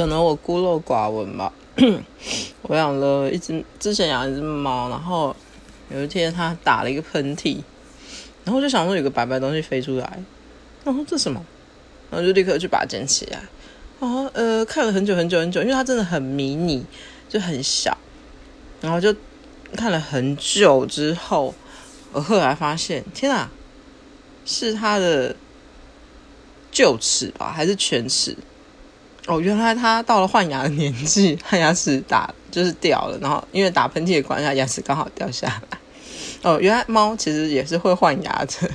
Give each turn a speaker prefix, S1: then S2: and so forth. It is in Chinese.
S1: 可能我孤陋寡闻吧。我养了一只，之前养一只猫，然后有一天它打了一个喷嚏，然后就想说有个白白东西飞出来，然后这什么？然后就立刻去把它捡起来。然后呃，看了很久很久很久，因为它真的很迷你，就很小，然后就看了很久之后，我后来发现，天啊，是它的臼齿吧，还是犬齿？哦，原来它到了换牙的年纪，它牙齿打就是掉了，然后因为打喷嚏的关系，牙齿刚好掉下来。哦，原来猫其实也是会换牙的。